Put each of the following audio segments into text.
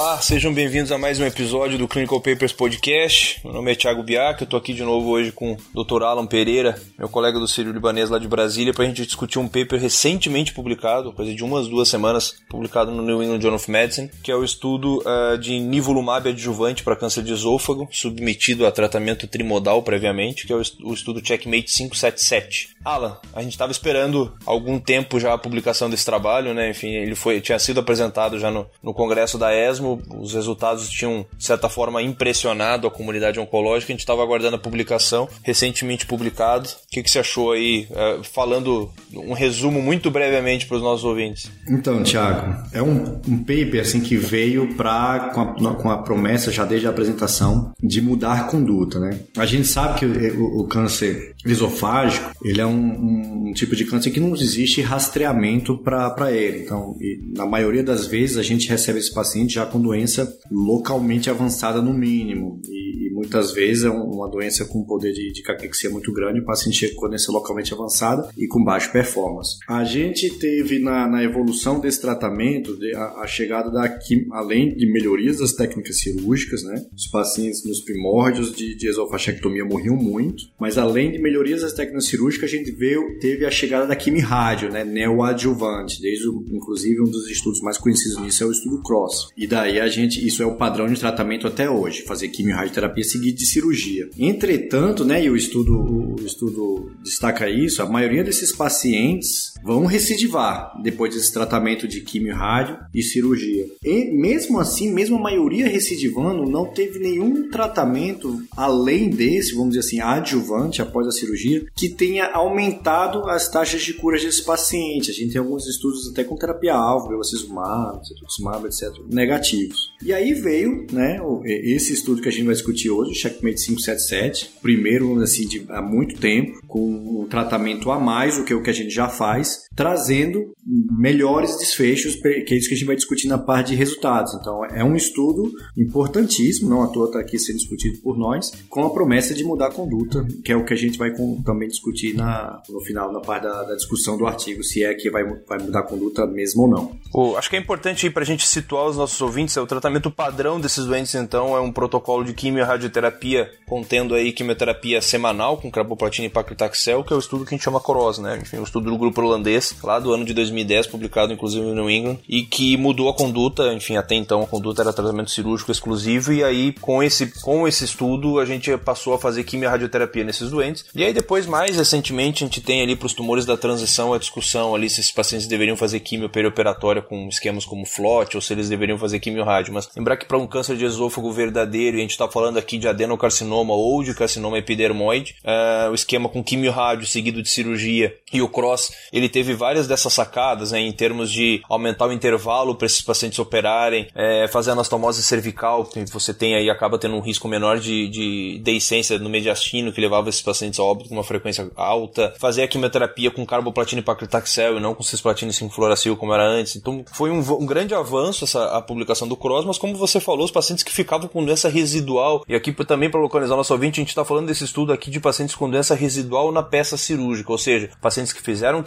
Olá, sejam bem-vindos a mais um episódio do Clinical Papers Podcast. Meu nome é Thiago Biac, eu tô aqui de novo hoje com o Dr. Alan Pereira, meu colega do Sírio Libanês lá de Brasília, para a gente discutir um paper recentemente publicado, coisa de umas duas semanas, publicado no New England Journal of Medicine, que é o estudo uh, de nivolumab adjuvante para câncer de esôfago, submetido a tratamento trimodal previamente, que é o estudo Checkmate 577. Alan, a gente estava esperando algum tempo já a publicação desse trabalho, né? Enfim, ele foi, tinha sido apresentado já no, no congresso da ESA os resultados tinham, de certa forma, impressionado a comunidade oncológica. A gente estava aguardando a publicação, recentemente publicado. O que, que você achou aí? Uh, falando um resumo muito brevemente para os nossos ouvintes. Então, Thiago, é um, um paper assim, que veio pra, com, a, com a promessa, já desde a apresentação, de mudar conduta. Né? A gente sabe que o, o câncer esofágico ele é um, um, tipo de câncer que não existe rastreamento para ele. Então, na maioria das vezes, a gente recebe esse paciente já com doença localmente avançada no mínimo. E muitas vezes é uma doença com poder de, de caquexia muito grande, o paciente chega com doença localmente avançada e com baixa performance. A gente teve na, na evolução desse tratamento a, a, chegada da além de melhorias das técnicas cirúrgicas, né? Os pacientes nos primórdios de, de esofagectomia morriam muito, mas além de melhorias das técnicas cirúrgicas, a gente veio, teve a chegada da quimio-rádio, né? Neoadjuvante, desde o, inclusive um dos estudos mais conhecidos nisso é o estudo CROSS. E da daí a gente, isso é o padrão de tratamento até hoje, fazer quimio-radioterapia seguida de cirurgia. Entretanto, né, e o estudo, o estudo destaca isso, a maioria desses pacientes vão recidivar depois desse tratamento de quimio-rádio e cirurgia. E mesmo assim, mesmo a maioria recidivando, não teve nenhum tratamento além desse, vamos dizer assim, adjuvante após a cirurgia, que tenha aumentado as taxas de cura desses pacientes. A gente tem alguns estudos até com terapia-alvo, bevacizumab, cetuximab, etc. Negativo ativos. E aí veio, né, esse estudo que a gente vai discutir hoje, o Checkmate 577, primeiro, assim, de, há muito tempo, com um tratamento a mais do que o que a gente já faz, trazendo melhores desfechos, que é isso que a gente vai discutir na parte de resultados. Então, é um estudo importantíssimo, não à toa está aqui sendo discutido por nós, com a promessa de mudar a conduta, que é o que a gente vai com, também discutir na, no final, na parte da, da, discussão do artigo, se é que vai, vai mudar a conduta mesmo ou não. Acho que é importante para a gente situar os nossos ouvintes, é o tratamento padrão desses doentes, então, é um protocolo de quimio-radioterapia contendo aí quimioterapia semanal com carboplatina e paclitaxel, que é o estudo que a gente chama COROS, né? Enfim, o estudo do grupo holandês, lá do ano de 2010, publicado inclusive no New England, e que mudou a conduta, enfim, até então a conduta era tratamento cirúrgico exclusivo, e aí com esse, com esse estudo a gente passou a fazer quimio-radioterapia nesses doentes, e aí depois, mais recentemente, a gente tem ali para os tumores da transição a discussão ali se esses pacientes deveriam fazer quimio perioperatória com esquemas como FLOT, ou se eles deveriam fazer quimio-rádio, mas lembrar que para um câncer de esôfago verdadeiro, e a gente está falando aqui de adenocarcinoma ou de carcinoma epidermoide, uh, o esquema com quimio-rádio seguido de cirurgia e o cross, ele teve várias dessas sacadas, né, em termos de aumentar o intervalo para esses pacientes operarem, é, fazer anastomose cervical, que você tem aí, acaba tendo um risco menor de, de deiscência no mediastino, que levava esses pacientes a óbito com uma frequência alta, fazer a quimioterapia com carboplatina e paclitaxel e não com cisplatina e 5-fluoracil como era antes. Então foi um, um, grande avanço essa, a publicação do cross, mas como você falou, os pacientes que ficavam com doença residual, e aqui também para localizar o nosso ouvinte, a gente está falando desse estudo aqui de pacientes com doença residual na peça cirúrgica, ou seja, pacientes que fizeram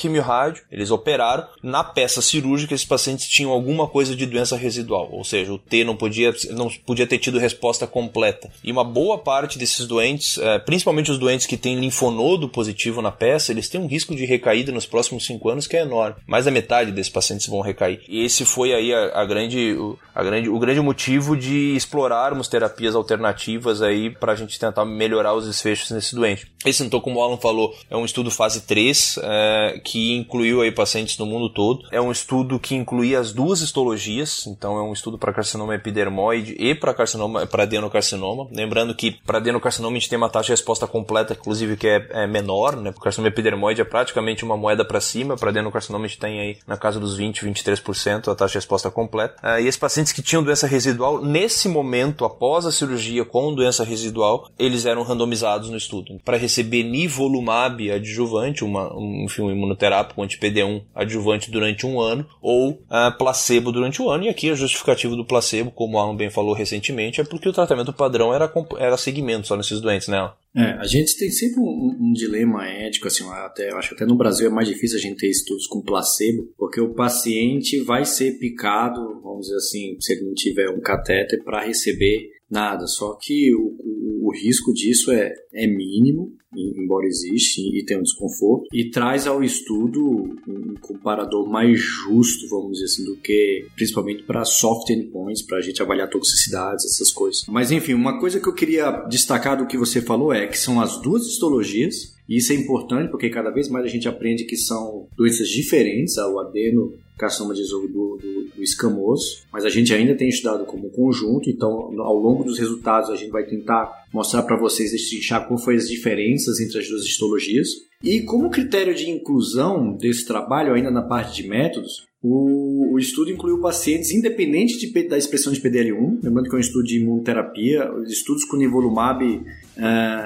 eles operaram, na peça cirúrgica esses pacientes tinham alguma coisa de doença residual, ou seja, o T não podia, não podia ter tido resposta completa. E uma boa parte desses doentes, é, principalmente os doentes que têm linfonodo positivo na peça, eles têm um risco de recaída nos próximos 5 anos que é enorme. Mais da metade desses pacientes vão recair. E esse foi aí a, a grande, o, a grande, o grande motivo de explorarmos terapias alternativas aí para a gente tentar melhorar os desfechos nesse doente. Esse, então, como o Alan falou, é um estudo fase 3, é, que incluiu aí pacientes no mundo todo. É um estudo que incluía as duas histologias, então é um estudo para carcinoma epidermoide e para carcinoma para adenocarcinoma. Lembrando que para adenocarcinoma a gente tem uma taxa de resposta completa, inclusive que é, é menor, né? O carcinoma epidermoide é praticamente uma moeda para cima, para adenocarcinoma a gente tem aí na casa dos 20, 23% a taxa de resposta completa. É, e esses pacientes que tinham doença residual, nesse momento, após a cirurgia com doença residual, eles eram randomizados no estudo para receber nivolumab adjuvante, uma, um, enfim, um imunoterápico anti-PD1 adjuvante durante um ano ou uh, placebo durante um ano. E aqui a justificativa do placebo, como o Alan bem falou recentemente, é porque o tratamento padrão era, era segmento só nesses doentes, né? É, a gente tem sempre um, um, dilema ético, assim, até, acho que até no Brasil é mais difícil a gente ter estudos com placebo, porque o paciente vai ser picado, vamos dizer assim, se ele não tiver um catéter, para receber nada. Só que o, o, o risco disso é, é mínimo embora existe e tenha um desconforto, e traz ao estudo um comparador mais justo, vamos dizer assim, do que principalmente para soft endpoints, para a gente avaliar toxicidades, essas coisas. Mas enfim, uma coisa que eu queria destacar do que você falou é que são as duas histologias, e isso é importante porque cada vez mais a gente aprende que são doenças diferentes, o adeno carcinoma de esôfago do, do, do, escamoso, mas a gente ainda tem estudado como conjunto, então ao longo dos resultados a gente vai tentar mostrar para vocês, destrinchar qual foi as diferenças entre as duas histologias. E como critério de inclusão desse trabalho, ainda na parte de métodos, o, o estudo incluiu pacientes independentes de, da expressão de PDL1, lembrando que é um estudo de imunoterapia. Os estudos com nivolumab, uh,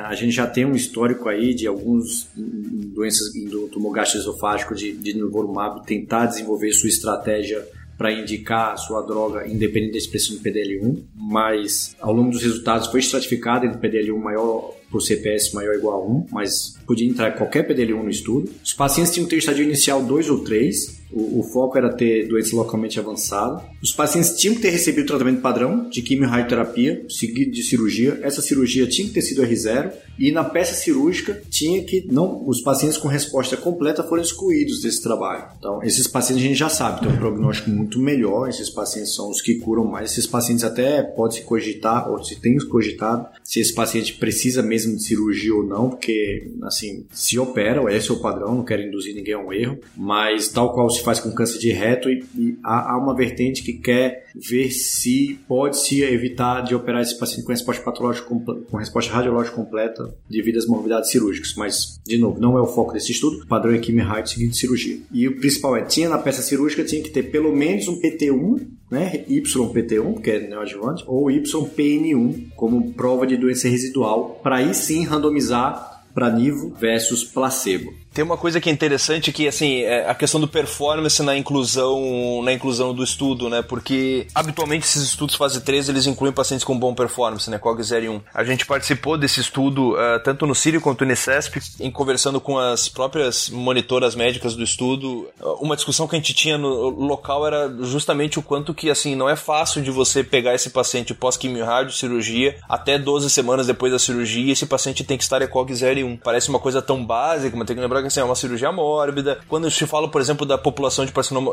a gente já tem um histórico aí de alguns doenças do tumor gastroesofágico de, de nivolumab tentar desenvolver sua estratégia para indicar a sua droga independente da expressão de PDL1, mas ao longo dos resultados foi estratificado entre PDL1 maior por CPS maior ou igual a 1, mas podia entrar qualquer PDL1 no estudo. Os pacientes tinham que ter estadio inicial 2 ou 3, o, o, foco era ter doença localmente avançada. Os pacientes tinham que ter recebido o tratamento padrão de quimio-radioterapia, seguido de cirurgia. Essa cirurgia tinha que ter sido R0 e na peça cirúrgica tinha que não os pacientes com resposta completa foram excluídos desse trabalho. Então, esses pacientes a gente já sabe, tem um prognóstico muito melhor, esses pacientes são os que curam mais. Esses pacientes até pode se cogitar ou se tem cogitado se esse paciente precisa mesmo de cirurgia ou não, porque assim, se opera, esse é o padrão, não quero induzir ninguém a um erro, mas tal qual se faz com câncer de reto e, e há, há, uma vertente que quer ver se pode se evitar de operar esse paciente com resposta patológica com resposta radiológica completa devido às morbidades cirúrgicas, mas de novo, não é o foco desse estudo, o padrão é quimio rádio seguido de cirurgia. E o principal é, tinha na peça cirúrgica tinha que ter pelo menos um PT1 né, YPT1, que é neoadjuvante, ou YPN1, como prova de doença residual, para aí sim randomizar para nivo versus placebo. Tem uma coisa que é interessante que, assim, é a questão do performance na inclusão, na inclusão do estudo, né? Porque habitualmente esses estudos fase 3 eles incluem pacientes com bom performance, né? COG 0 e 1. A gente participou desse estudo uh, tanto no Sírio quanto no Unicesp, em conversando com as próprias monitoras médicas do estudo. Uma discussão que a gente tinha no local era justamente o quanto que, assim, não é fácil de você pegar esse paciente pós-quimio cirurgia, até 12 semanas depois da cirurgia, esse paciente tem que estar ECOG 0 e 1. Parece uma coisa tão básica, mas tem que lembrar que assim, é uma cirurgia mórbida. Quando eu te falo, por exemplo, da população de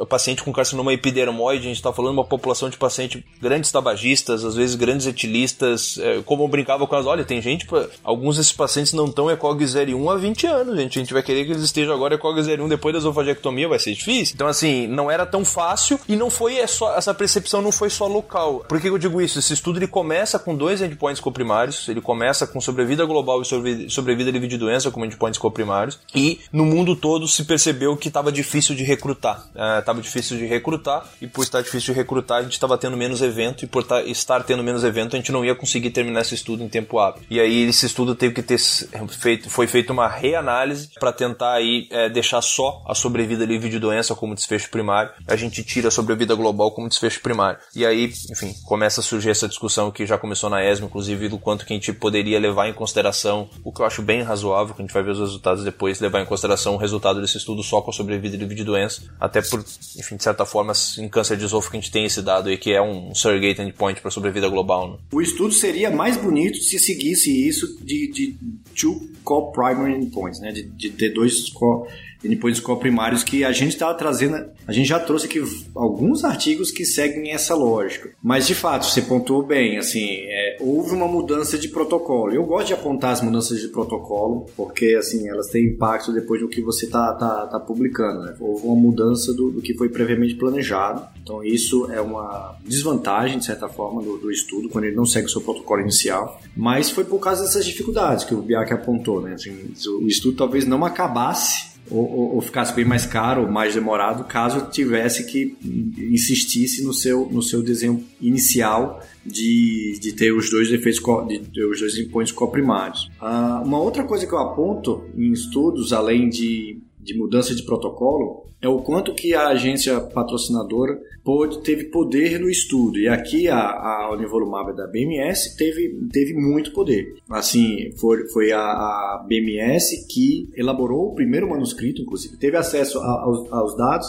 paciente com carcinoma epidermoide, a gente está falando de uma população de paciente grandes tabagistas, às vezes grandes etilistas, é, como eu brincava com elas, olha, tem gente, alguns desses pacientes não estão ECOG 01 há 20 anos, gente. A gente vai querer que eles estejam agora ECOG 01 depois da esofagectomia, vai ser difícil. Então, assim, não era tão fácil e não foi é só, essa percepção não foi só local. Por que eu digo isso? Esse estudo ele começa com dois endpoints coprimários, ele começa com sobrevida global e sobrevida livre de doença como endpoints coprimários, e no mundo todo se percebeu que estava difícil de recrutar. Estava é, difícil de recrutar e por estar difícil de recrutar a gente estava tendo menos evento e por estar tendo menos evento a gente não ia conseguir terminar esse estudo em tempo hábil. E aí esse estudo teve que ter feito, foi feita uma reanálise para tentar aí é, deixar só a sobrevida livre de doença como desfecho primário. A gente tira a sobrevida global como desfecho primário. E aí, enfim, começa a surgir essa discussão que já começou na ESMO, inclusive do quanto que a gente poderia levar em consideração, o que eu acho bem razoável, que a gente vai ver os resultados depois, levar em consideração o resultado desse estudo só com a sobrevida livre de doença, até por, enfim, de certa forma, em câncer de esôfago a gente tem esse dado aí que é um surrogate endpoint para sobrevida global. Né? O estudo seria mais bonito se seguisse isso de, de two co-primary endpoints, né? de, de ter dois co endpoints co-primários que a gente estava trazendo, a gente já trouxe aqui alguns artigos que seguem essa lógica. Mas de fato, você pontuou bem, assim, é, houve uma mudança de protocolo. Eu gosto de apontar as mudanças de protocolo, porque assim, elas têm impacto depois do que você está tá, tá publicando. Né? Houve uma mudança do, do, que foi previamente planejado. Então isso é uma desvantagem, de certa forma, do, do, estudo, quando ele não segue o seu protocolo inicial. Mas foi por causa dessas dificuldades que o Biak apontou. Né? Assim, o estudo talvez não acabasse ou, ou, ficasse bem mais caro ou mais demorado caso tivesse que insistisse no seu, no seu desenho inicial de, de ter os dois efeitos de ter os dois endpoints coprimários. Uh, uma outra coisa que eu aponto em estudos, além de de mudança de protocolo é o quanto que a agência patrocinadora pôde, teve poder no estudo. E aqui a, a Univolumab da BMS teve, teve muito poder. Assim, foi, foi a, a BMS que elaborou o primeiro manuscrito, inclusive, teve acesso a, aos, aos dados,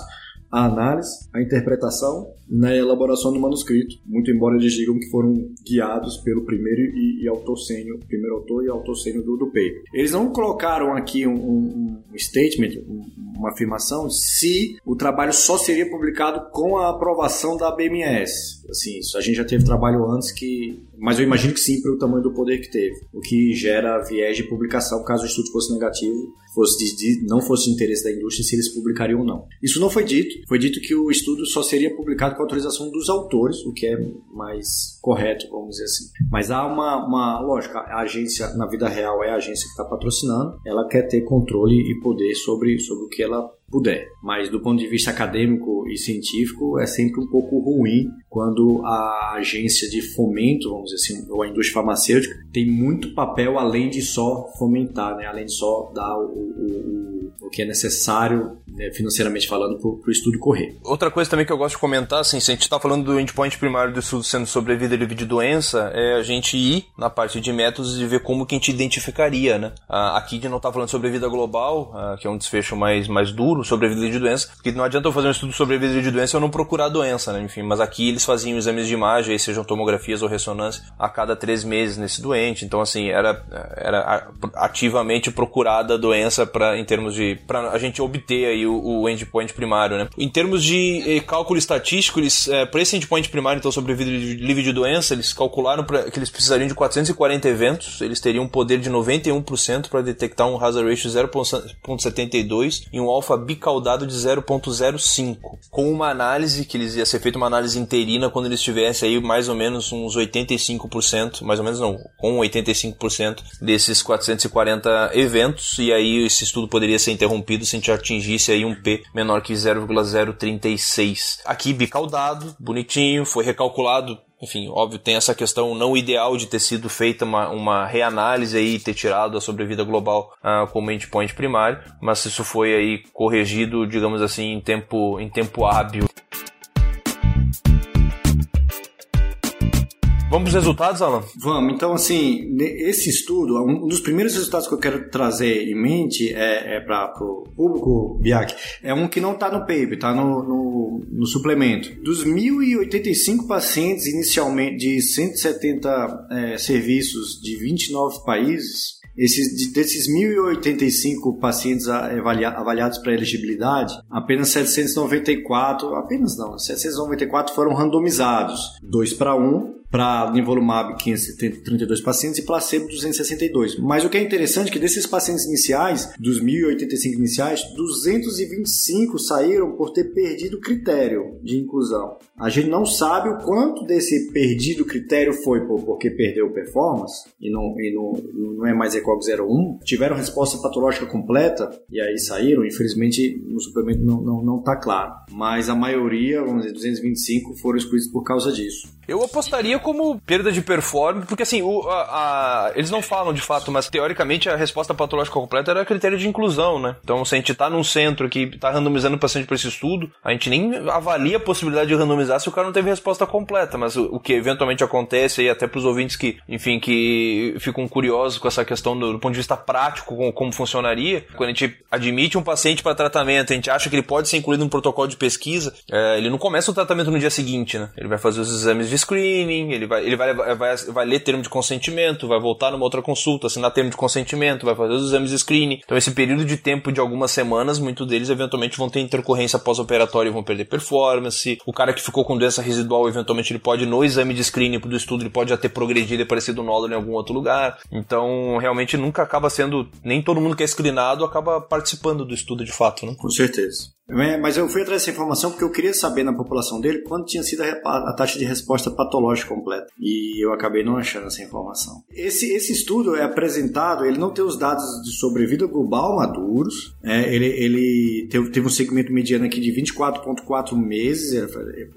a análise, a interpretação na elaboração do manuscrito, muito embora eles digam que foram guiados pelo primeiro e, e autor sênior, primeiro autor e autor sênior do, do paper. Eles não colocaram aqui um, um, um statement, um, uma afirmação, se o trabalho só seria publicado com a aprovação da BMS. Assim, a gente já teve trabalho antes que mas eu imagino que sim, pelo tamanho do poder que teve. O que gera viés de publicação caso o estudo fosse negativo, fosse de, de, não fosse de interesse da indústria, se eles publicariam ou não. Isso não foi dito. Foi dito que o estudo só seria publicado com autorização dos autores, o que é mais correto, vamos dizer assim. Mas há uma, uma lógica, a agência, na vida real, é a agência que está patrocinando, ela quer ter controle e poder sobre, sobre o que ela puder. Mas do ponto de vista acadêmico e científico, é sempre um pouco ruim quando a agência de fomento, vamos dizer assim, ou a indústria farmacêutica, tem muito papel além de só fomentar, né? além de só dar o, o, o, o que é necessário né, financeiramente falando, para o estudo correr. Outra coisa também que eu gosto de comentar, assim, se a gente está falando do endpoint primário do estudo sendo sobre a vida livre de doença, é a gente ir na parte de métodos e ver como que a gente identificaria, né? Aqui de não está falando sobre a vida global, que é um desfecho mais, mais duro sobre a vida livre de doença, porque não adianta eu fazer um estudo sobre a de doença e eu não procurar a doença, né? Enfim, mas aqui eles faziam exames de imagem, sejam tomografias ou ressonância, a cada três meses nesse doente, então assim, era, era ativamente procurada a doença para em termos de, para a gente obter aí o, o endpoint primário, né? Em termos de eh, cálculo estatístico, eles, é, para esse endpoint primário, então, sobre vida livre de doença, eles calcularam pra, que eles precisariam de 440 eventos, eles teriam um poder de 91% para detectar um hazard ratio 0.72 e um alfa bicaudado de 0.05, com uma análise que eles ia ser feita uma análise interina quando eles tivessem aí mais ou menos uns 85%, mais ou menos não, com 85% desses 440 eventos, e aí esse estudo poderia ser interrompido se a gente atingisse aí um P menor que 0,036. Aqui bicaudado, bonitinho, foi recalculado enfim, óbvio, tem essa questão não ideal de ter sido feita uma, uma reanálise aí e ter tirado a sobrevida global uh, como endpoint primário, mas isso foi aí corrigido, digamos assim, em tempo, em tempo hábil. Vamos para os resultados, Alan? Vamos. Então, assim, esse estudo, um dos primeiros resultados que eu quero trazer em mente é, é para o público, Biak, é um que não está no paper, está no, no, no, suplemento. Dos 1.085 pacientes inicialmente de 170 é, serviços de 29 países, esses, desses 1.085 pacientes avaliados para elegibilidade, apenas 794, apenas não, 794 foram randomizados, 2 para 1 para nivolumab 532 pacientes e placebo 262. Mas o que é interessante é que desses pacientes iniciais, dos 1.085 iniciais, 225 saíram por ter perdido o critério de inclusão. A gente não sabe o quanto desse perdido critério foi por, porque perdeu performance e não, e não, não é mais ECOG 01. Tiveram resposta patológica completa e aí saíram. Infelizmente, no suplemento não está não, não tá claro. Mas a maioria, vamos dizer, 225 foram excluídos por causa disso. Eu apostaria como perda de performance, porque assim, o, a, a, eles não falam de fato, mas teoricamente a resposta patológica completa era critério de inclusão, né? Então, se a gente tá num centro que tá randomizando o paciente para esse estudo, a gente nem avalia a possibilidade de randomizar se o cara não teve resposta completa, mas o, o que eventualmente acontece aí, até pros ouvintes que, enfim, que ficam curiosos com essa questão do, do ponto de vista prático, como, como funcionaria, quando a gente admite um paciente para tratamento, a gente acha que ele pode ser incluído no protocolo de pesquisa, é, ele não começa o tratamento no dia seguinte, né? Ele vai fazer os exames de screening, ele vai, ele vai, vai, vai ler termo de consentimento, vai voltar numa outra consulta, assinar termo de consentimento, vai fazer os exames de screening. Então, esse período de tempo de algumas semanas, muitos deles eventualmente vão ter intercorrência pós-operatória e vão perder performance. O cara que ficou com doença residual, eventualmente, ele pode, no exame de screening do estudo, ele pode já ter progredido e aparecido nódulo em algum outro lugar. Então, realmente, nunca acaba sendo. Nem todo mundo que é screenado acaba participando do estudo de fato, né? Com certeza. É, mas eu fui atrás dessa informação porque eu queria saber na população dele quanto tinha sido a, taxa de resposta patológica completa. E eu acabei não achando essa informação. Esse, esse estudo é apresentado, ele não tem os dados de sobrevida global maduros. É, ele ele teve, teve, um segmento mediano aqui de 24,4 meses,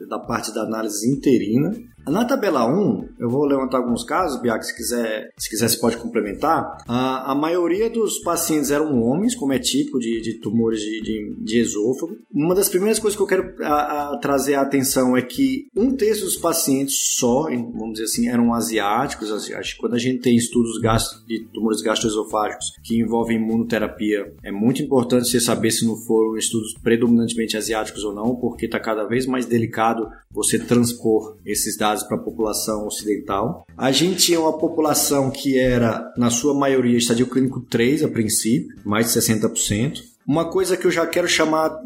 da parte da análise interina. Na tabela 1, eu vou levantar alguns casos, Biac, se quiser, se quiser você pode complementar. A, a maioria dos pacientes eram homens, como é típico de, de tumores de, de, de, esôfago. Uma das primeiras coisas que eu quero a, a trazer a atenção é que um terço dos pacientes só, vamos dizer assim, eram asiáticos. Que quando a gente tem estudos de tumores gastroesofágicos que envolvem imunoterapia, é muito importante você saber se não foram estudos predominantemente asiáticos ou não, porque está cada vez mais delicado você transpor esses dados para a população ocidental. A gente tinha uma população que era, na sua maioria, estadio clínico 3 a princípio, mais de 60%. Uma coisa que eu já quero chamar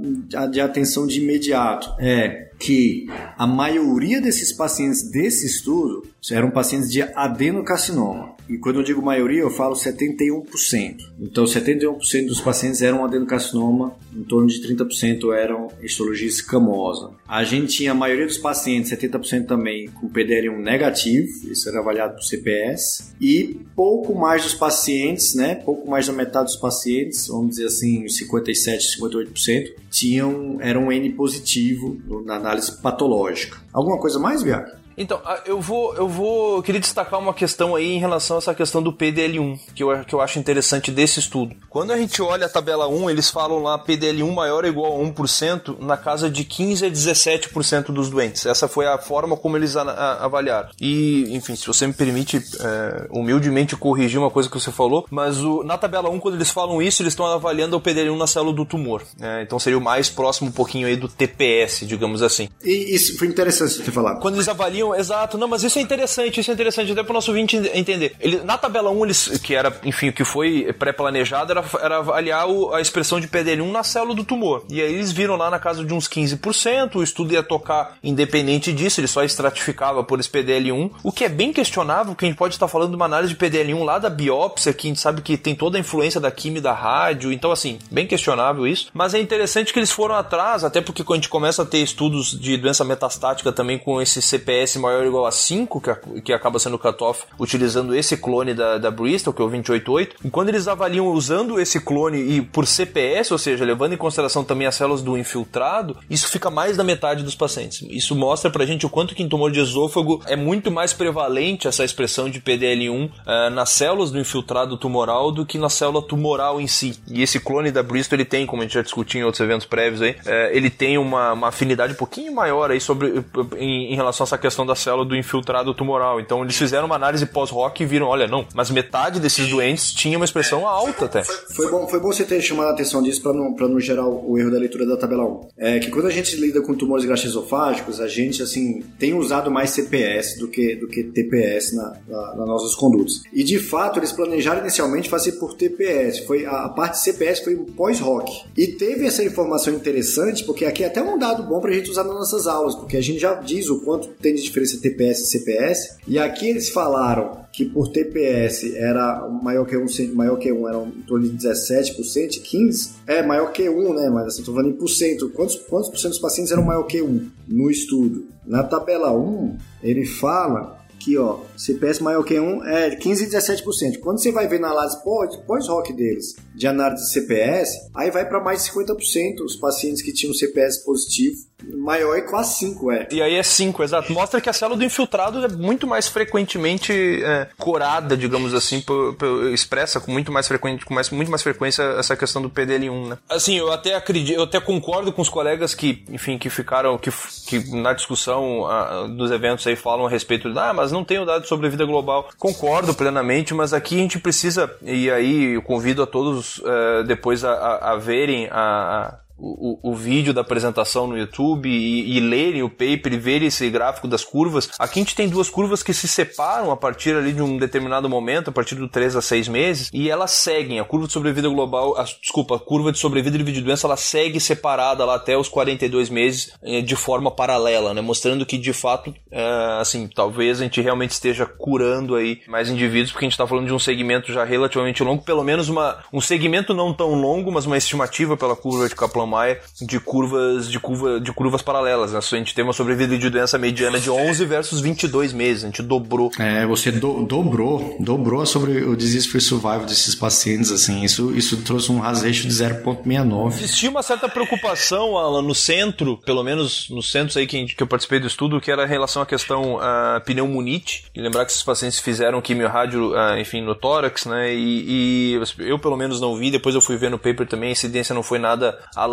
de atenção de imediato é que a maioria desses pacientes desse estudo eram pacientes de adenocarcinoma. E quando eu digo maioria, eu falo 71%. Então, 71% dos pacientes eram adenocarcinoma, em torno de 30% eram histologia escamosa. A gente tinha a maioria dos pacientes, 70% também, com PDL1 negativo, isso era avaliado por CPS, e pouco mais dos pacientes, né, pouco mais da metade dos pacientes, vamos dizer assim, 57, 58%, tinham, eram N positivo na análise patológica. Alguma coisa mais, Biac? Então, eu vou, eu vou. Eu queria destacar uma questão aí em relação a essa questão do PDL1, que eu, que eu acho interessante desse estudo. Quando a gente olha a tabela 1, eles falam lá PDL1 maior ou igual a 1% na casa de 15 a 17% dos doentes. Essa foi a forma como eles a, a, avaliaram. E, enfim, se você me permite é, humildemente corrigir uma coisa que você falou, mas o, na tabela 1, quando eles falam isso, eles estão avaliando o PDL1 na célula do tumor. É, então seria o mais próximo um pouquinho aí do TPS, digamos assim. E isso foi interessante você falar. Quando eles avaliam exato. Não, mas isso é interessante, isso é interessante até para o nosso ouvinte entender. Ele, na tabela 1, eles, que era, enfim, o que foi pré-planejado era, era avaliar o, a expressão de PDL1 na célula do tumor. E aí eles viram lá na casa de uns 15%, o estudo ia tocar independente disso, ele só estratificava por esse PDL1, o que é bem questionável, que a gente pode estar falando de uma análise de PDL1 lá da biópsia, que a gente sabe que tem toda a influência da química da rádio, então assim, bem questionável isso. Mas é interessante que eles foram atrás, até porque quando a gente começa a ter estudos de doença metastática também com esse CPS maior ou igual a 5, que, que acaba sendo o cutoff, utilizando esse clone da, da Bristol, que é o 288. E quando eles avaliam usando esse clone e por CPS, ou seja, levando em consideração também as células do infiltrado, isso fica mais da metade dos pacientes. Isso mostra pra gente o quanto que em tumor de esôfago é muito mais prevalente essa expressão de PDL1 uh, eh, nas células do infiltrado tumoral do que na célula tumoral em si. E esse clone da Bristol, ele tem, como a gente já discutiu em outros eventos prévios aí, uh, ele tem uma, uma afinidade um pouquinho maior aí sobre, em, em relação a essa questão da célula do infiltrado tumoral. Então eles fizeram uma análise pós-rock e viram, olha, não, mas metade desses doentes tinha uma expressão alta até. Foi bom, foi bom você ter chamado a atenção disso para não, não gerar o, erro da leitura da tabela 1. É que quando a gente lida com tumores gastroesofágicos, a gente, assim, tem usado mais CPS do que, do que TPS na, na, nas nossas condutas. E de fato, eles planejaram inicialmente fazer por TPS. Foi, a, a parte CPS foi pós-rock. E teve essa informação interessante, porque aqui é até um dado bom para a gente usar nas nossas aulas, porque a gente já diz o quanto tem de diferença TPS e CPS. E aqui eles falaram que por TPS era maior que 1, maior que 1 era em torno de 17%, 15%, é maior que 1, né? Mas assim, estou falando em por cento. Quantos, quantos por cento dos pacientes eram maior que 1 no estudo? Na tabela 1, ele fala Aqui, ó, CPS maior que 1 é 15 e 17%. Quando você vai ver na análise pós-rock deles de análise de CPS, aí vai para mais de 50% os pacientes que tinham CPS positivo. Maior é quase 5, é. E aí é 5, exato. Mostra que a célula do infiltrado é muito mais frequentemente é, corada, digamos assim, por, por, expressa com muito mais frequente, com mais, muito mais frequência essa questão do PDL1, né? Assim, eu até acredito, eu até concordo com os colegas que, enfim, que ficaram, que, que na discussão a, dos eventos aí falam a respeito de, ah, mas não tenho dados sobre a vida global. Concordo plenamente, mas aqui a gente precisa, e aí eu convido a todos uh, depois a, a, a verem a, o, o, vídeo da apresentação no YouTube e, e, lerem o paper e verem esse gráfico das curvas. Aqui a gente tem duas curvas que se separam a partir ali de um determinado momento, a partir do 3 a 6 meses, e elas seguem. A curva de sobrevida global, a, desculpa, a curva de sobrevida de vídeo doença, ela segue separada lá até os 42 meses eh, de forma paralela, né? Mostrando que de fato, é, assim, talvez a gente realmente esteja curando aí mais indivíduos, porque a gente está falando de um segmento já relativamente longo, pelo menos uma, um segmento não tão longo, mas uma estimativa pela curva de Kaplan Kaplan-Meier de curvas de curva de curvas paralelas. Né? A gente tem uma sobrevida de doença mediana de 11 versus 22 meses. A gente dobrou. É, você do, dobrou, dobrou sobre o disease free survival desses pacientes, assim. Isso, isso trouxe um hazard ratio de 0.69. Existia uma certa preocupação, Alan, no centro, pelo menos nos centros aí que, que eu participei do estudo, que era em relação à questão uh, pneumonite. E lembrar que esses pacientes fizeram quimio-rádio, uh, enfim, no tórax, né? E, e, eu, pelo menos, não vi. Depois eu fui ver no paper também. A incidência não foi nada alarmante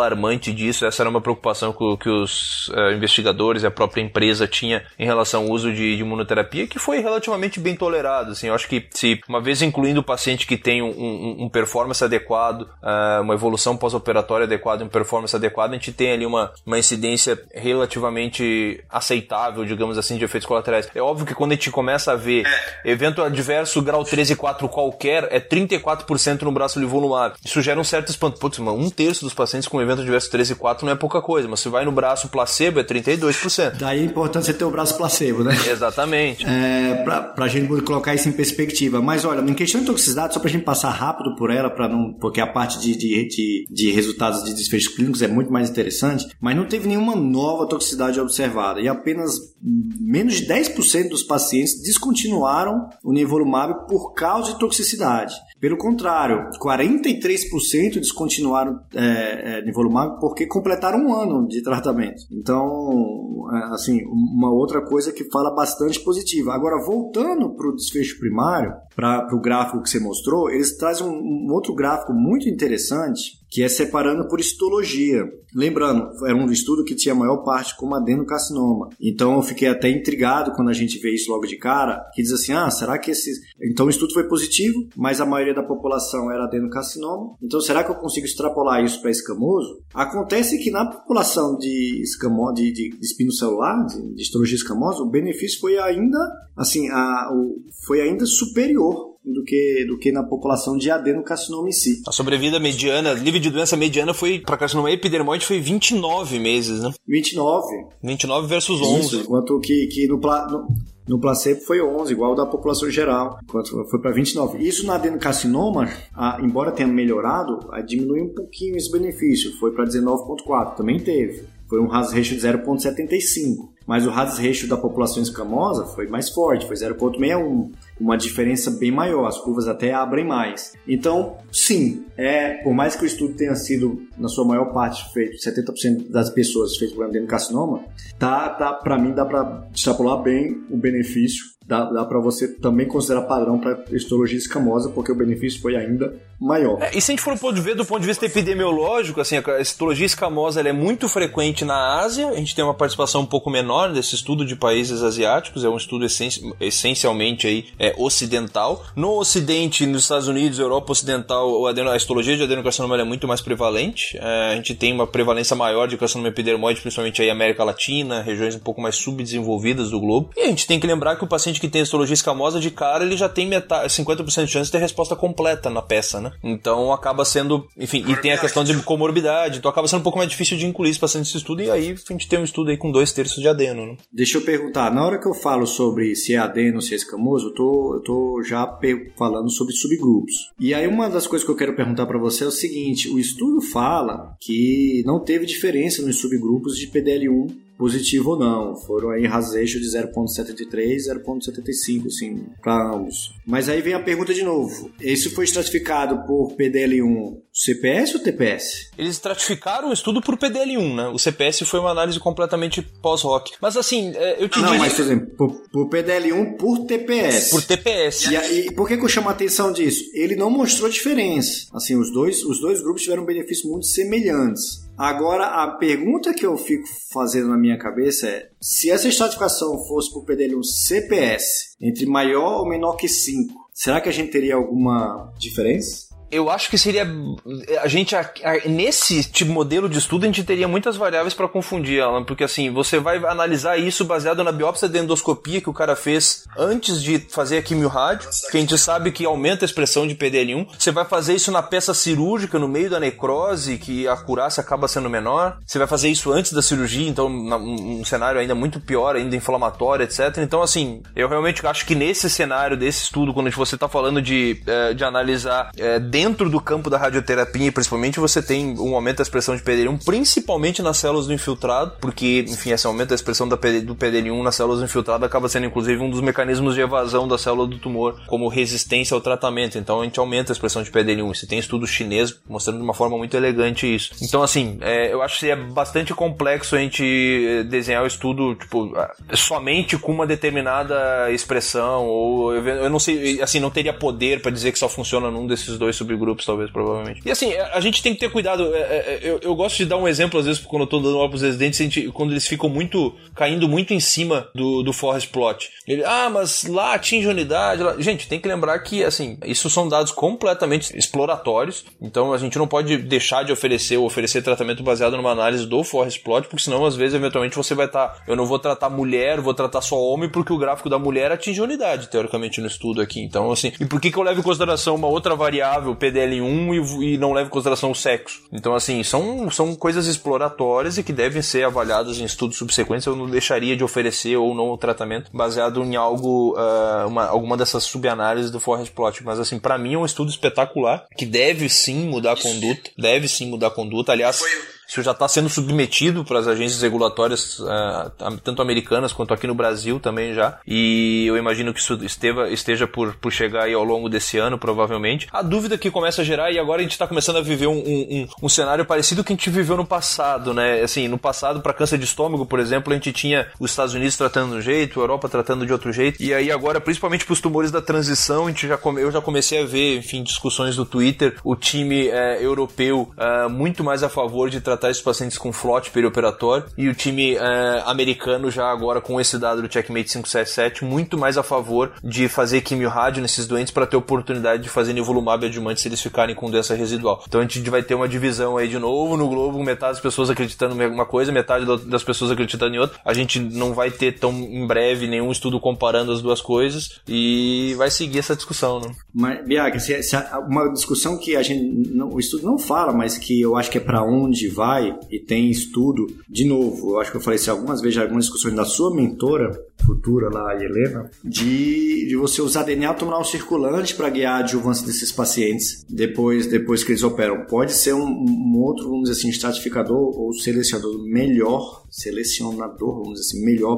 disso. Essa era uma preocupação que, que os uh, investigadores e a própria empresa tinha em relação ao uso de, de imunoterapia, que foi relativamente bem tolerado. Assim, eu acho que se uma vez incluindo o paciente que tem um, um, um performance adequado, uh, uma evolução pós-operatória adequada, um performance adequado, a gente tem ali uma, uma incidência relativamente aceitável, digamos assim, de efeitos colaterais. É óbvio que quando a gente começa a ver evento adverso grau 13 e 4 qualquer, é 34% no braço livolumab. Isso gera um certo espanto. Putz, um terço dos pacientes com evento adverso 13 e 4 não é pouca coisa, mas se vai no braço placebo é 32%. Daí a importância de ter o braço placebo, né? Exatamente. É, pra, pra gente colocar isso em perspectiva. Mas olha, em questão de toxicidade, só pra gente passar rápido por ela, para não. Porque a parte de, de, de, de resultados de desfechos clínicos é muito mais interessante, mas não teve nenhuma nova toxicidade observada. E apenas menos de 10% dos pacientes descontinuaram o nivolumab por causa de toxicidade. Pelo contrário, 43% descontinuaram é, é, nivolumab porque completaram um ano de tratamento. Então, é, assim, uma outra coisa que fala bastante positiva. Agora, voltando para o desfecho primário, para o gráfico que você mostrou, eles trazem um, um outro gráfico muito interessante que é separando por histologia. Lembrando, era um estudo que tinha a maior parte como adenocarcinoma. Então eu fiquei até intrigado quando a gente vê isso logo de cara, que diz assim: ah, será que esse. Então o estudo foi positivo, mas a maioria da população era adenocarcinoma. Então será que eu consigo extrapolar isso para escamoso? Acontece que na população de escamo... de, de, de espino celular, de, de histologia escamosa, o benefício foi ainda, assim, a, o, foi ainda superior do que, do que na população de adenocarcinoma em si. A sobrevida mediana, livre de doença mediana foi, para carcinoma epidermoide, foi 29 meses, né? 29. 29 versus 11. Isso, enquanto que, que no, no, no placebo foi 11, igual da população geral, enquanto foi para 29. Isso na adenocarcinoma, a, embora tenha melhorado, a, diminuiu um pouquinho esse benefício, foi para 19,4, também teve. Foi um hazard ratio de 0,75 mas o hazard ratio da população escamosa foi mais forte, foi 0,61, uma diferença bem maior, as curvas até abrem mais. Então, sim, é, por mais que o estudo tenha sido, na sua maior parte, feito, 70% das pessoas fez por carcinoma, tá, tá, para mim dá para extrapolar bem o benefício benefício dá, dá para você também considerar padrão para histologia escamosa, porque o benefício foi ainda maior. É, e se a gente for ver do ponto de vista epidemiológico, assim, a histologia escamosa é muito frequente na Ásia, a gente tem uma participação um pouco menor desse estudo de países asiáticos, é um estudo essencialmente aí, é, ocidental. No Ocidente, nos Estados Unidos, Europa Ocidental, a histologia de adenocarcinoma é muito mais prevalente, é, a gente tem uma prevalência maior de carcinoma epidermoide, principalmente aí América Latina, regiões um pouco mais subdesenvolvidas do globo. E a gente tem que lembrar que o paciente que tem histologia escamosa, de cara, ele já tem metade, 50% de chance de ter resposta completa na peça, né? Então acaba sendo, enfim, e tem a questão de comorbidade, então acaba sendo um pouco mais difícil de incluir esse paciente nesse estudo, e aí a gente tem um estudo aí com dois terços de adeno, né? Deixa eu perguntar, na hora que eu falo sobre se é adeno se é escamoso, eu tô, eu tô já falando sobre subgrupos. E aí uma das coisas que eu quero perguntar para você é o seguinte, o estudo fala que não teve diferença nos subgrupos de PDL1 positivo ou não. Foram aí rasejo de 0.73 0.75, assim, para ambos. Mas aí vem a pergunta de novo. Esse foi estratificado por PDL1 CPS ou TPS? Eles estratificaram o estudo por PDL1, né? O CPS foi uma análise completamente pós-rock. Mas assim, é, eu te Não, diria... mas por exemplo, por, por, PDL1 por TPS. Por TPS. E, e por que, que eu chamo a atenção disso? Ele não mostrou diferença. Assim, os dois, os dois grupos tiveram benefícios muito semelhantes. Agora, a pergunta que eu fico fazendo na minha cabeça é: se essa estratificação fosse por PDL1 CPS, entre maior ou menor que 5, será que a gente teria alguma diferença? Eu acho que seria a gente a, a, nesse tipo modelo de estudo a gente teria muitas variáveis para confundir, Alan, porque assim, você vai analisar isso baseado na biópsia de endoscopia que o cara fez antes de fazer a quimio-rádio, que a gente sabe que aumenta a expressão de PDL1. Você vai fazer isso na peça cirúrgica no meio da necrose, que a curácia acaba sendo menor. Você vai fazer isso antes da cirurgia, então um cenário ainda muito pior, ainda inflamatório, etc. Então assim, eu realmente acho que nesse cenário desse estudo, quando você está falando de, eh, de analisar é, do campo da radioterapia, principalmente, você tem um aumento da expressão de PD1, principalmente nas células do infiltrado, porque, enfim, esse aumento da expressão PD, do PD1 nas células do infiltrado acaba sendo, inclusive, um dos mecanismos de evasão da célula do tumor, como resistência ao tratamento. Então, a gente aumenta a expressão de PD1. Você tem estudo chinês mostrando de uma forma muito elegante isso. Então, assim, é, eu acho que é bastante complexo a gente eh, desenhar o estudo, tipo, ah, somente com uma determinada expressão, ou eu não sei, assim, não teria poder para dizer que só funciona num desses dois subgrupos, talvez, provavelmente. E assim, a gente tem que ter cuidado. É, é, eu, eu gosto de dar um exemplo, às vezes, quando eu tô dando aula pros residentes, quando eles ficam muito, caindo muito em cima do, do forest plot. Ele, ah, mas lá atinge unidade. Lá. Gente, tem que lembrar que, assim, isso são dados completamente exploratórios, então a gente não pode deixar de oferecer ou oferecer tratamento baseado numa análise do forest plot, porque senão, às vezes, eventualmente, você vai estar, tá, eu não vou tratar mulher, vou tratar só homem, porque o gráfico da mulher atinge unidade, teoricamente, no estudo aqui. Então, assim, e por que, que eu levo em consideração uma outra variável, PDL1, e, e não levo em consideração o sexo? Então, assim, são, são coisas exploratórias e que devem ser avaliadas em estudos subsequentes. Eu não deixaria de oferecer ou não o tratamento baseado em algo, uh, uma, alguma dessas subanálises do forest plot. Mas, assim, para mim é um estudo espetacular que deve sim mudar a conduta, deve sim mudar a conduta. Aliás. Foi isso já está sendo submetido para as agências regulatórias, uh, tanto americanas quanto aqui no Brasil também já. E eu imagino que isso esteva, esteja por, por chegar aí ao longo desse ano, provavelmente. A dúvida que começa a gerar, e agora a gente está começando a viver um, um, um, cenário parecido que a gente viveu no passado, né? Assim, no passado, para câncer de estômago, por exemplo, a gente tinha os Estados Unidos tratando de um jeito, a Europa tratando de outro jeito. E aí agora, principalmente para os tumores da transição, a gente já come, eu já comecei a ver, enfim, discussões do Twitter, o time é, europeu é, muito mais a favor de tratar tratar esses pacientes com flote perioperatório e o time é, americano já agora com esse dado do Checkmate 577 muito mais a favor de fazer quimio-rádio nesses doentes para ter oportunidade de fazer nivolumab adjuvante se eles ficarem com doença residual. Então a gente vai ter uma divisão aí de novo no globo, metade das pessoas acreditando em alguma coisa, metade das pessoas acreditando em outra. A gente não vai ter tão em breve nenhum estudo comparando as duas coisas e vai seguir essa discussão, né? Mas, se, se uma discussão que a gente não, o estudo não fala, mas que eu acho que é para onde vai vai e tem estudo, de novo, eu acho que eu falei isso algumas vezes, algumas discussões da sua mentora, futura lá, a Helena, de, de você usar DNA abdominal circulante para guiar a adjuvância desses pacientes depois, depois que eles operam. Pode ser um, um outro, vamos dizer assim, estratificador ou selecionador melhor, selecionador, vamos dizer assim, melhor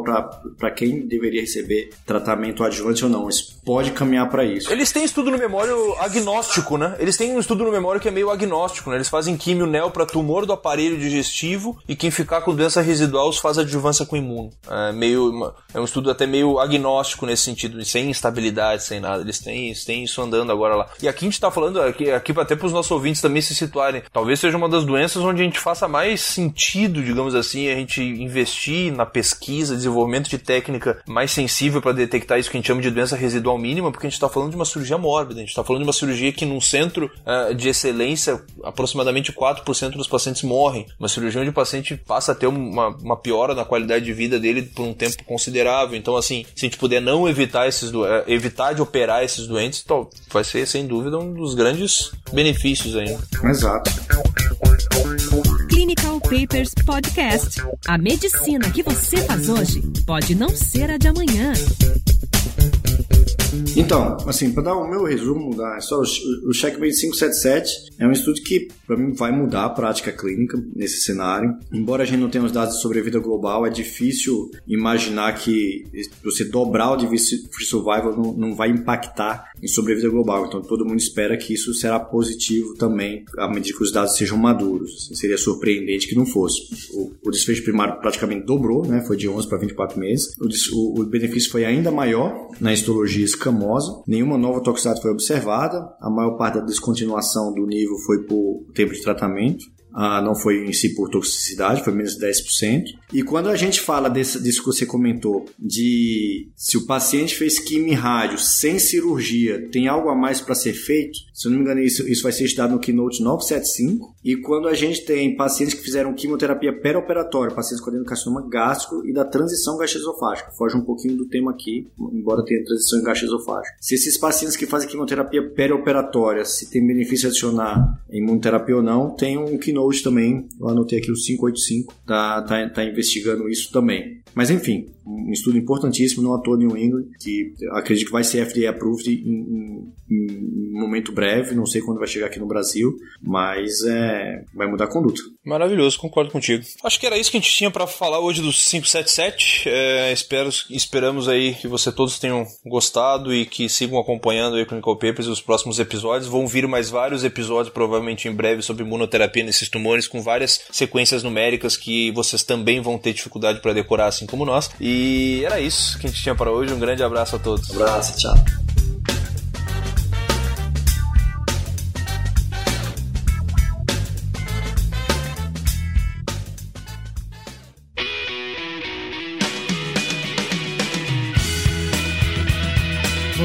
para quem deveria receber tratamento adjuvante ou não. Isso pode caminhar para isso. Eles têm estudo no memório agnóstico, né? Eles têm um estudo no memório que é meio agnóstico, né? Eles fazem químio neo para tumor do aparelho digestivo e quem ficar com doença residual os faz adjuvância com imuno. É meio é um estudo até meio agnóstico nesse sentido, sem instabilidade, sem nada. Eles têm, têm isso andando agora lá. E aqui a gente tá falando, aqui, aqui até para os nossos ouvintes também se situarem, talvez seja uma das doenças onde a gente faça mais sentido, digamos assim, a gente investir na pesquisa, desenvolvimento de técnica mais sensível para detectar isso que a gente chama de doença residual mínima, porque a gente está falando de uma cirurgia mórbida, a gente está falando de uma cirurgia que num centro uh, de excelência, aproximadamente 4% dos pacientes morrem. Uma cirurgia onde o paciente passa a ter uma, uma piora na qualidade de vida dele por um tempo considerável. Então, assim, se a gente puder não evitar esses uh, evitar de operar esses doentes, então, vai ser sem dúvida um dos grandes benefícios aí. Exato. Clinical Papers Podcast. A medicina que você faz hoje pode não ser a de amanhã. Então, assim, para dar o meu resumo da história, o Checkmate 577 é um estudo que, para mim, vai mudar a prática clínica nesse cenário. Embora a gente não tenha os dados de sobrevida global, é difícil imaginar que você dobrar o free survival não, não vai impactar em sobrevida global. Então, todo mundo espera que isso será positivo também à medida que os dados sejam maduros. Seria surpreendente que não fosse. O, o desfecho primário praticamente dobrou, né? Foi de 11 para 24 meses. O, o, o benefício foi ainda maior na histologia escamosa. Nenhuma nova toxicidade foi observada. A maior parte da descontinuação do nível foi por tempo de tratamento. Ah, não foi em si por toxicidade, foi menos de 10%. E quando a gente fala desse, disso que você comentou, de se o paciente fez quimio rádio sem cirurgia, tem algo a mais para ser feito, se eu não me engano, isso, isso vai ser estudado no Keynote 975. E quando a gente tem pacientes que fizeram quimioterapia perioperatória, pacientes com adenocarcinoma gástrico e da transição gastroesofágica, foge um pouquinho do tema aqui, embora tenha transição em gastroesofágica. Se esses pacientes que fazem quimioterapia perioperatória, se tem benefício adicionar em imunoterapia ou não, tem um Keynote também, eu anotei aqui o 585, tá, tá, tá investigando isso também. Mas enfim, um estudo importantíssimo no ator New England, que acredito que vai ser FDA approved em, um momento breve, não sei quando vai chegar aqui no Brasil, mas é, vai mudar a conduta. Maravilhoso, concordo contigo. Acho que era isso que a gente tinha para falar hoje do 577. É, espero, esperamos aí que você todos tenham gostado e que sigam acompanhando aí o Clinical Papers e os próximos episódios. Vão vir mais vários episódios, provavelmente em breve, sobre imunoterapia nesses tumores, com várias sequências numéricas que vocês também vão ter dificuldade para decorar, assim como nós. E era isso que a gente tinha para hoje. Um grande abraço a todos. Um abraço, tchau.